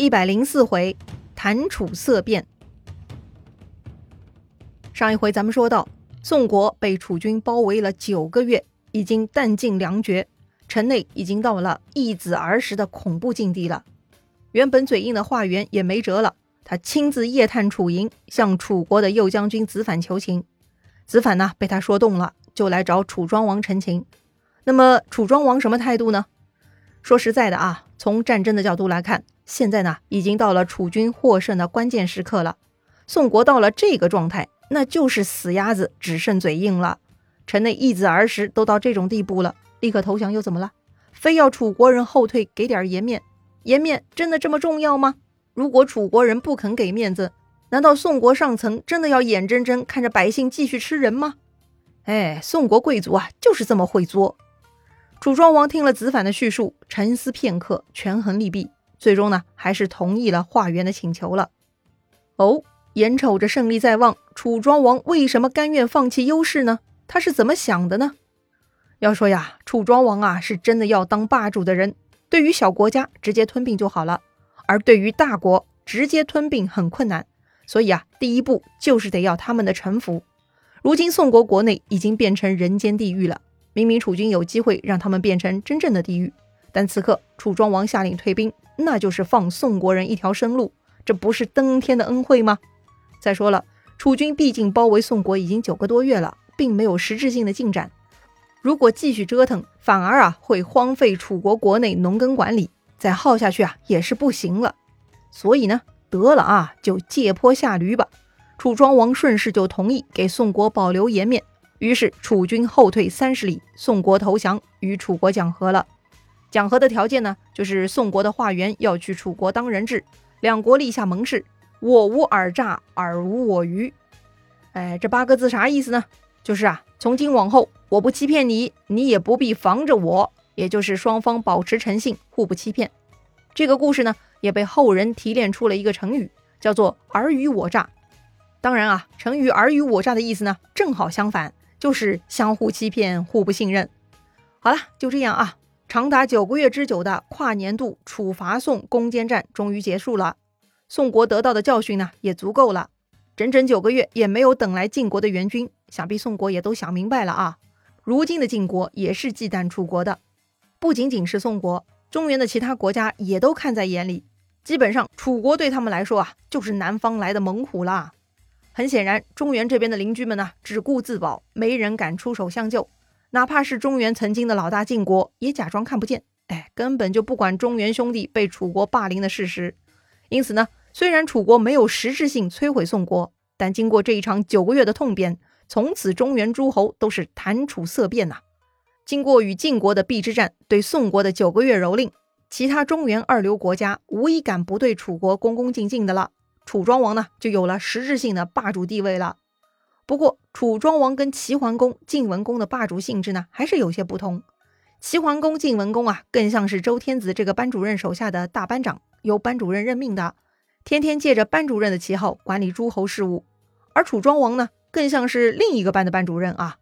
一百零四回，谈楚色变。上一回咱们说到，宋国被楚军包围了九个月，已经弹尽粮绝，城内已经到了易子而食的恐怖境地了。原本嘴硬的华元也没辙了，他亲自夜探楚营，向楚国的右将军子反求情。子反呢，被他说动了，就来找楚庄王陈情。那么楚庄王什么态度呢？说实在的啊，从战争的角度来看。现在呢，已经到了楚军获胜的关键时刻了。宋国到了这个状态，那就是死鸭子只剩嘴硬了。城内一子儿时都到这种地步了，立刻投降又怎么了？非要楚国人后退，给点颜面？颜面真的这么重要吗？如果楚国人不肯给面子，难道宋国上层真的要眼睁睁看着百姓继续吃人吗？哎，宋国贵族啊，就是这么会作。楚庄王听了子反的叙述，沉思片刻，权衡利弊。最终呢，还是同意了华元的请求了。哦，眼瞅着胜利在望，楚庄王为什么甘愿放弃优势呢？他是怎么想的呢？要说呀，楚庄王啊，是真的要当霸主的人。对于小国家，直接吞并就好了；而对于大国，直接吞并很困难。所以啊，第一步就是得要他们的臣服。如今宋国国内已经变成人间地狱了，明明楚军有机会让他们变成真正的地狱，但此刻楚庄王下令退兵。那就是放宋国人一条生路，这不是登天的恩惠吗？再说了，楚军毕竟包围宋国已经九个多月了，并没有实质性的进展。如果继续折腾，反而啊会荒废楚国国内农耕管理，再耗下去啊也是不行了。所以呢，得了啊，就借坡下驴吧。楚庄王顺势就同意给宋国保留颜面，于是楚军后退三十里，宋国投降，与楚国讲和了。讲和的条件呢，就是宋国的华元要去楚国当人质，两国立下盟誓，我无尔诈，尔无我虞。哎，这八个字啥意思呢？就是啊，从今往后我不欺骗你，你也不必防着我，也就是双方保持诚信，互不欺骗。这个故事呢，也被后人提炼出了一个成语，叫做尔虞我诈。当然啊，成语尔虞我诈的意思呢，正好相反，就是相互欺骗，互不信任。好了，就这样啊。长达九个月之久的跨年度楚伐宋攻坚战终于结束了，宋国得到的教训呢也足够了。整整九个月也没有等来晋国的援军，想必宋国也都想明白了啊。如今的晋国也是忌惮楚国的，不仅仅是宋国，中原的其他国家也都看在眼里。基本上，楚国对他们来说啊，就是南方来的猛虎啦。很显然，中原这边的邻居们呢，只顾自保，没人敢出手相救。哪怕是中原曾经的老大晋国，也假装看不见，哎，根本就不管中原兄弟被楚国霸凌的事实。因此呢，虽然楚国没有实质性摧毁宋国，但经过这一场九个月的痛扁，从此中原诸侯都是谈楚色变呐。经过与晋国的邲之战，对宋国的九个月蹂躏，其他中原二流国家无一敢不对楚国恭恭敬敬的了。楚庄王呢，就有了实质性的霸主地位了。不过，楚庄王跟齐桓公、晋文公的霸主性质呢，还是有些不同。齐桓公、晋文公啊，更像是周天子这个班主任手下的大班长，由班主任任命的，天天借着班主任的旗号管理诸侯事务。而楚庄王呢，更像是另一个班的班主任啊，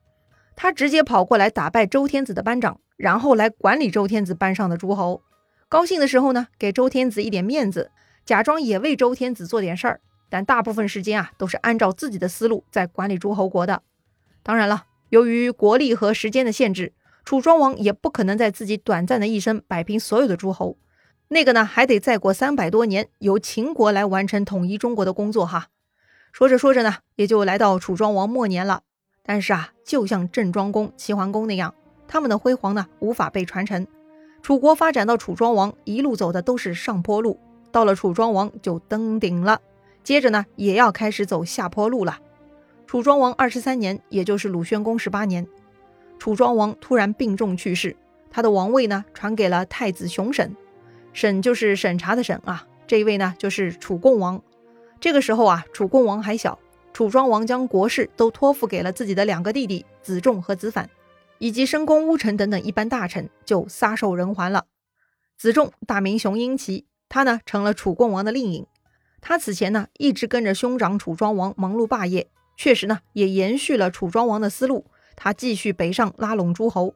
他直接跑过来打败周天子的班长，然后来管理周天子班上的诸侯。高兴的时候呢，给周天子一点面子，假装也为周天子做点事儿。但大部分时间啊，都是按照自己的思路在管理诸侯国的。当然了，由于国力和时间的限制，楚庄王也不可能在自己短暂的一生摆平所有的诸侯。那个呢，还得再过三百多年，由秦国来完成统一中国的工作哈。说着说着呢，也就来到楚庄王末年了。但是啊，就像郑庄公、齐桓公那样，他们的辉煌呢，无法被传承。楚国发展到楚庄王，一路走的都是上坡路，到了楚庄王就登顶了。接着呢，也要开始走下坡路了。楚庄王二十三年，也就是鲁宣公十八年，楚庄王突然病重去世，他的王位呢传给了太子熊审，审就是审查的审啊。这一位呢就是楚共王。这个时候啊，楚共王还小，楚庄王将国事都托付给了自己的两个弟弟子重和子反，以及申公乌臣等等一般大臣，就撒手人寰了。子重大名熊英奇，他呢成了楚共王的令尹。他此前呢一直跟着兄长楚庄王忙碌霸业，确实呢也延续了楚庄王的思路。他继续北上拉拢诸侯，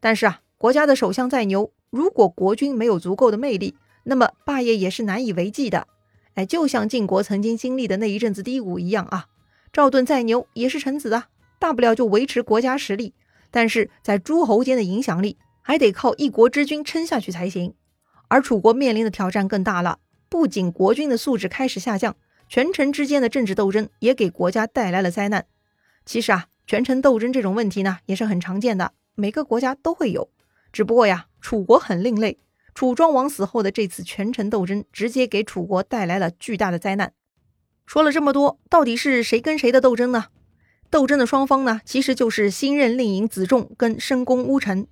但是啊，国家的首相再牛，如果国君没有足够的魅力，那么霸业也是难以为继的。哎，就像晋国曾经经历的那一阵子低谷一样啊。赵盾再牛也是臣子啊，大不了就维持国家实力，但是在诸侯间的影响力还得靠一国之君撑下去才行。而楚国面临的挑战更大了，不仅国君的素质开始下降，权臣之间的政治斗争也给国家带来了灾难。其实啊，权臣斗争这种问题呢，也是很常见的，每个国家都会有。只不过呀，楚国很另类。楚庄王死后的这次权臣斗争，直接给楚国带来了巨大的灾难。说了这么多，到底是谁跟谁的斗争呢？斗争的双方呢，其实就是新任令尹子重跟申公乌臣。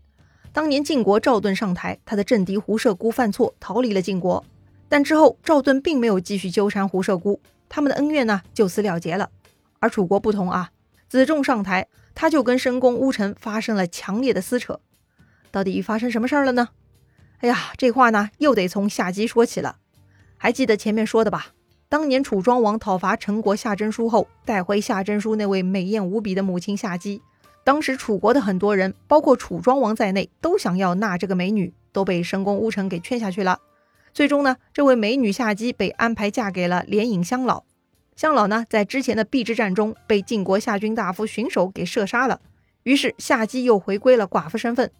当年晋国赵盾上台，他的政敌胡射孤犯错，逃离了晋国。但之后赵盾并没有继续纠缠胡射孤，他们的恩怨呢就此了结了。而楚国不同啊，子重上台，他就跟申公乌臣发生了强烈的撕扯。到底发生什么事儿了呢？哎呀，这话呢又得从夏姬说起了。还记得前面说的吧？当年楚庄王讨伐陈国夏真书后，带回夏真书那位美艳无比的母亲夏姬。当时楚国的很多人，包括楚庄王在内，都想要纳这个美女，都被申公巫臣给劝下去了。最终呢，这位美女夏姬被安排嫁给了连尹乡老。乡老呢，在之前的邲之战中被晋国夏军大夫荀守给射杀了。于是夏姬又回归了寡妇身份。《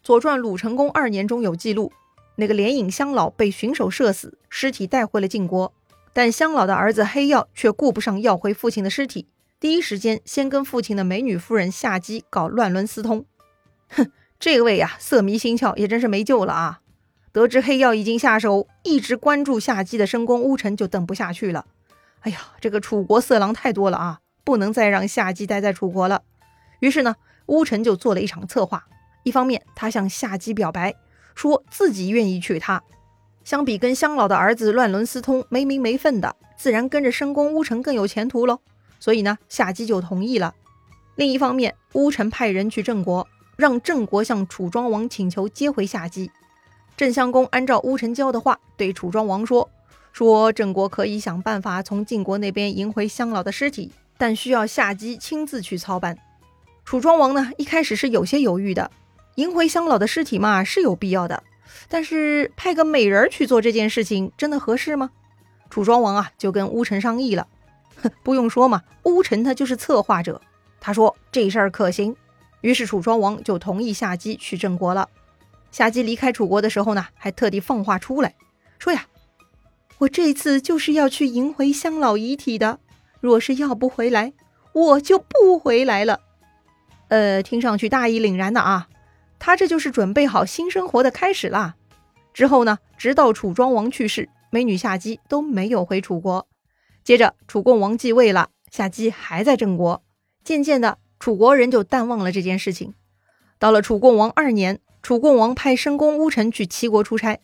左传·鲁成公二年》中有记录，那个连尹乡老被荀守射死，尸体带回了晋国，但乡老的儿子黑曜却顾不上要回父亲的尸体，第一时间先跟父亲的美女夫人夏姬搞乱伦私通。哼，这位呀，色迷心窍，也真是没救了啊！得知黑曜已经下手，一直关注夏姬的深宫乌臣就等不下去了。哎呀，这个楚国色狼太多了啊，不能再让夏姬待在楚国了。于是呢，乌臣就做了一场策划。一方面，他向夏姬表白，说自己愿意娶她。相比跟乡老的儿子乱伦私通、没名没分的，自然跟着深宫乌臣更有前途喽。所以呢，夏姬就同意了。另一方面，乌臣派人去郑国，让郑国向楚庄王请求接回夏姬。郑襄公按照乌臣教的话，对楚庄王说：“说郑国可以想办法从晋国那边赢回乡老的尸体，但需要夏姬亲自去操办。”楚庄王呢，一开始是有些犹豫的。迎回乡老的尸体嘛是有必要的，但是派个美人去做这件事情真的合适吗？楚庄王啊就跟乌臣商议了，不用说嘛，乌臣他就是策划者，他说这事儿可行，于是楚庄王就同意夏姬去郑国了。夏姬离开楚国的时候呢，还特地放话出来，说呀，我这次就是要去迎回乡老遗体的，若是要不回来，我就不回来了。呃，听上去大义凛然的啊。他这就是准备好新生活的开始啦。之后呢，直到楚庄王去世，美女夏姬都没有回楚国。接着楚共王继位了，夏姬还在郑国。渐渐的，楚国人就淡忘了这件事情。到了楚共王二年，楚共王派申公乌臣去齐国出差。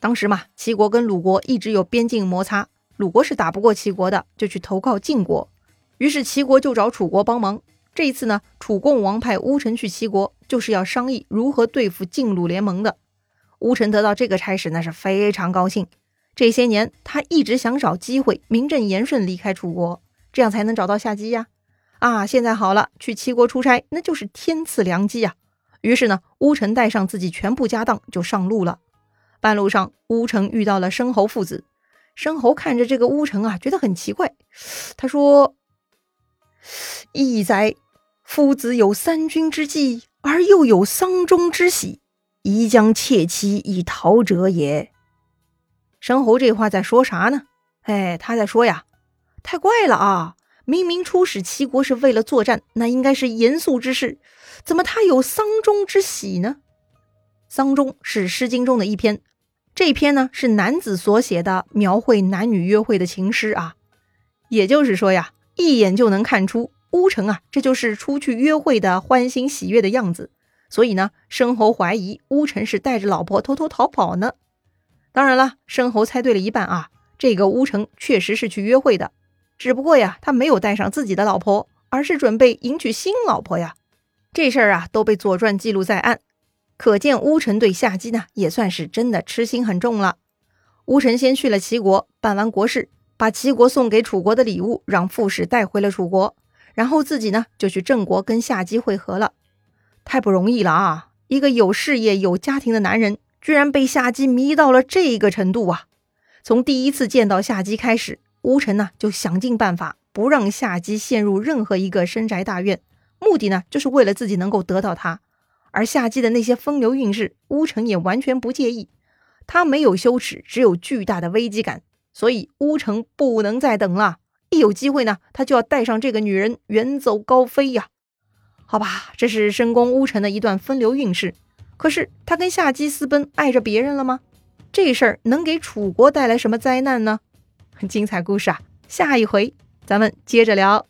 当时嘛，齐国跟鲁国一直有边境摩擦，鲁国是打不过齐国的，就去投靠晋国。于是齐国就找楚国帮忙。这一次呢，楚共王派乌臣去齐国，就是要商议如何对付晋鲁联盟的。乌臣得到这个差事，那是非常高兴。这些年，他一直想找机会名正言顺离开楚国，这样才能找到夏姬呀。啊，现在好了，去齐国出差，那就是天赐良机呀。于是呢，乌臣带上自己全部家当就上路了。半路上，乌臣遇到了申侯父子。申侯看着这个乌臣啊，觉得很奇怪，他说：“义哉！”夫子有三军之计，而又有丧钟之喜，宜将妾妻以逃者也。申侯这话在说啥呢？哎，他在说呀，太怪了啊！明明出使齐国是为了作战，那应该是严肃之事，怎么他有丧钟之喜呢？丧钟是《诗经》中的一篇，这篇呢是男子所写的描绘男女约会的情诗啊。也就是说呀，一眼就能看出。乌城啊，这就是出去约会的欢欣喜悦的样子。所以呢，申侯怀疑乌城是带着老婆偷偷逃跑呢。当然了，申侯猜对了一半啊，这个乌城确实是去约会的，只不过呀，他没有带上自己的老婆，而是准备迎娶新老婆呀。这事儿啊，都被《左传》记录在案，可见乌臣对夏姬呢，也算是真的痴心很重了。乌臣先去了齐国，办完国事，把齐国送给楚国的礼物让副使带回了楚国。然后自己呢就去郑国跟夏姬会合了，太不容易了啊！一个有事业有家庭的男人，居然被夏姬迷到了这个程度啊！从第一次见到夏姬开始，乌臣呢就想尽办法不让夏姬陷入任何一个深宅大院，目的呢就是为了自己能够得到她。而夏姬的那些风流韵事，乌臣也完全不介意。他没有羞耻，只有巨大的危机感，所以乌城不能再等了。一有机会呢，他就要带上这个女人远走高飞呀！好吧，这是深宫乌城的一段风流韵事。可是他跟夏姬私奔，碍着别人了吗？这事儿能给楚国带来什么灾难呢？很 精彩故事啊，下一回咱们接着聊。